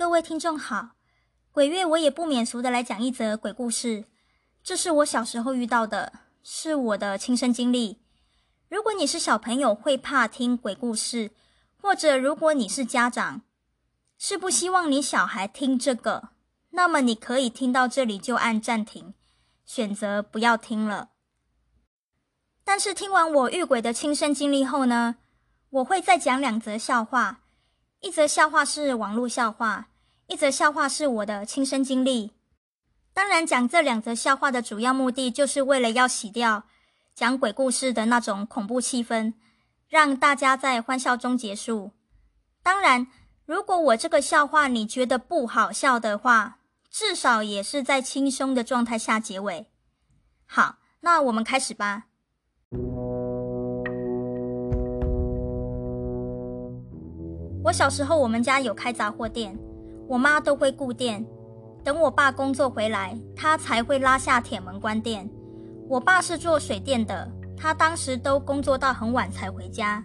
各位听众好，鬼月我也不免俗的来讲一则鬼故事。这是我小时候遇到的，是我的亲身经历。如果你是小朋友会怕听鬼故事，或者如果你是家长，是不希望你小孩听这个，那么你可以听到这里就按暂停，选择不要听了。但是听完我遇鬼的亲身经历后呢，我会再讲两则笑话，一则笑话是网络笑话。一则笑话是我的亲身经历，当然讲这两则笑话的主要目的，就是为了要洗掉讲鬼故事的那种恐怖气氛，让大家在欢笑中结束。当然，如果我这个笑话你觉得不好笑的话，至少也是在轻松的状态下结尾。好，那我们开始吧。我小时候，我们家有开杂货店。我妈都会顾店，等我爸工作回来，她才会拉下铁门关店。我爸是做水电的，他当时都工作到很晚才回家。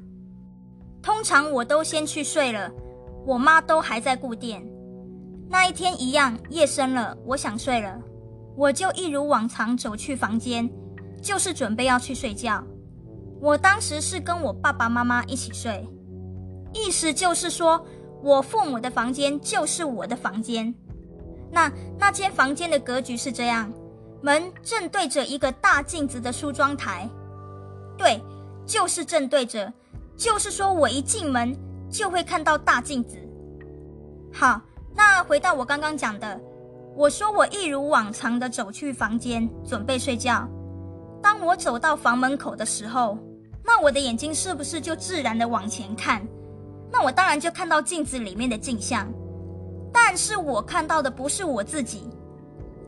通常我都先去睡了，我妈都还在顾店。那一天一样，夜深了，我想睡了，我就一如往常走去房间，就是准备要去睡觉。我当时是跟我爸爸妈妈一起睡，意思就是说。我父母的房间就是我的房间，那那间房间的格局是这样：门正对着一个大镜子的梳妆台，对，就是正对着，就是说我一进门就会看到大镜子。好，那回到我刚刚讲的，我说我一如往常的走去房间准备睡觉，当我走到房门口的时候，那我的眼睛是不是就自然的往前看？那我当然就看到镜子里面的镜像，但是我看到的不是我自己，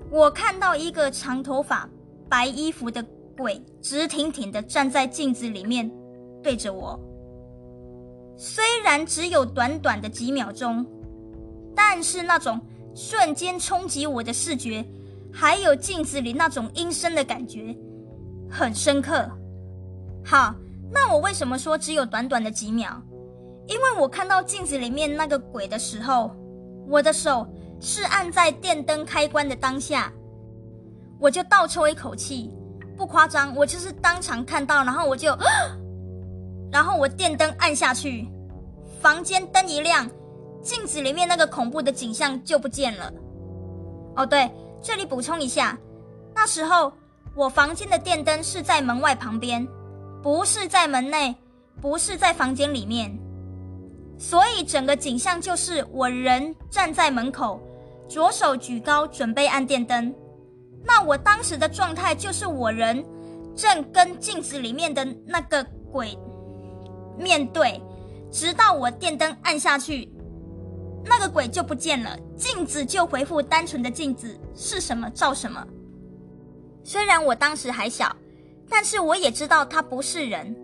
我看到一个长头发、白衣服的鬼，直挺挺的站在镜子里面，对着我。虽然只有短短的几秒钟，但是那种瞬间冲击我的视觉，还有镜子里那种阴森的感觉，很深刻。好，那我为什么说只有短短的几秒？因为我看到镜子里面那个鬼的时候，我的手是按在电灯开关的当下，我就倒抽一口气，不夸张，我就是当场看到，然后我就，然后我电灯按下去，房间灯一亮，镜子里面那个恐怖的景象就不见了。哦，对，这里补充一下，那时候我房间的电灯是在门外旁边，不是在门内，不是在房间里面。所以整个景象就是我人站在门口，左手举高准备按电灯。那我当时的状态就是我人正跟镜子里面的那个鬼面对，直到我电灯按下去，那个鬼就不见了，镜子就恢复单纯的镜子，是什么照什么。虽然我当时还小，但是我也知道他不是人。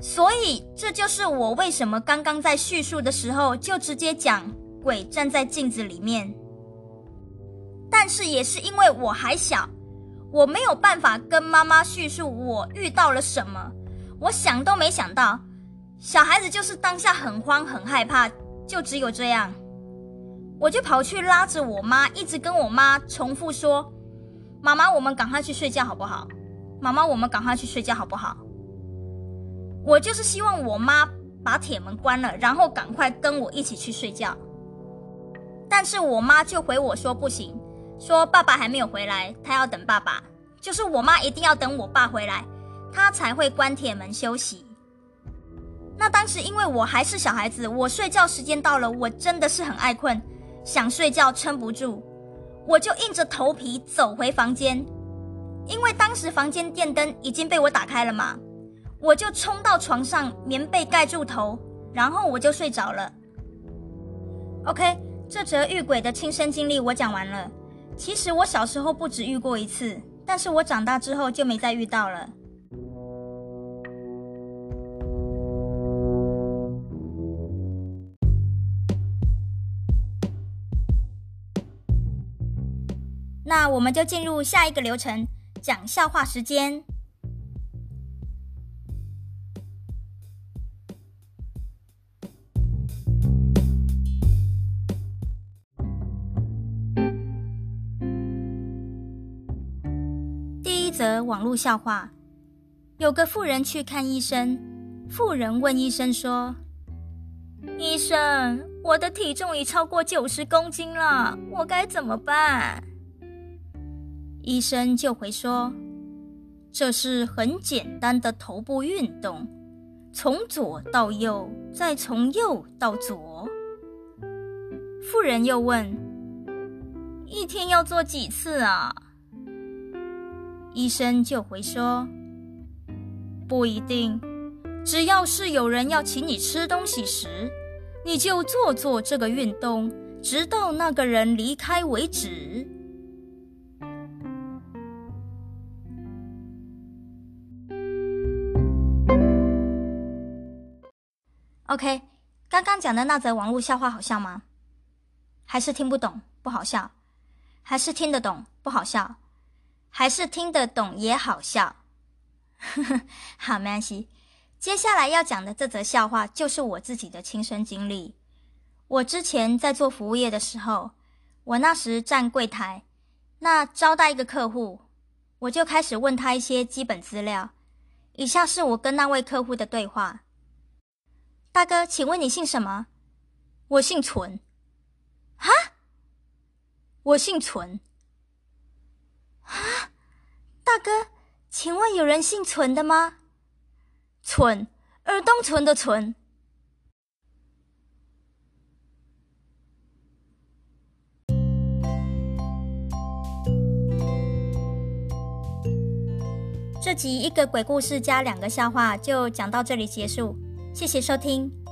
所以，这就是我为什么刚刚在叙述的时候就直接讲鬼站在镜子里面。但是也是因为我还小，我没有办法跟妈妈叙述我遇到了什么，我想都没想到。小孩子就是当下很慌很害怕，就只有这样，我就跑去拉着我妈，一直跟我妈重复说：“妈妈，我们赶快去睡觉好不好？妈妈，我们赶快去睡觉好不好？”我就是希望我妈把铁门关了，然后赶快跟我一起去睡觉。但是我妈就回我说不行，说爸爸还没有回来，她要等爸爸。就是我妈一定要等我爸回来，她才会关铁门休息。那当时因为我还是小孩子，我睡觉时间到了，我真的是很爱困，想睡觉撑不住，我就硬着头皮走回房间，因为当时房间电灯已经被我打开了嘛。我就冲到床上，棉被盖住头，然后我就睡着了。OK，这则遇鬼的亲身经历我讲完了。其实我小时候不止遇过一次，但是我长大之后就没再遇到了。那我们就进入下一个流程，讲笑话时间。则网络笑话：有个妇人去看医生，妇人问医生说：“医生，我的体重已超过九十公斤了，我该怎么办？”医生就回说：“这是很简单的头部运动，从左到右，再从右到左。”妇人又问：“一天要做几次啊？”医生就回说：“不一定，只要是有人要请你吃东西时，你就做做这个运动，直到那个人离开为止。” OK，刚刚讲的那则网络笑话好笑吗？还是听不懂不好笑？还是听得懂不好笑？还是听得懂也好笑，好没关系。接下来要讲的这则笑话就是我自己的亲身经历。我之前在做服务业的时候，我那时站柜台，那招待一个客户，我就开始问他一些基本资料。以下是我跟那位客户的对话：大哥，请问你姓什么？我姓存。哈？我姓存。啊，大哥，请问有人姓存的吗？存，耳东存的存。这集一个鬼故事加两个笑话就讲到这里结束，谢谢收听。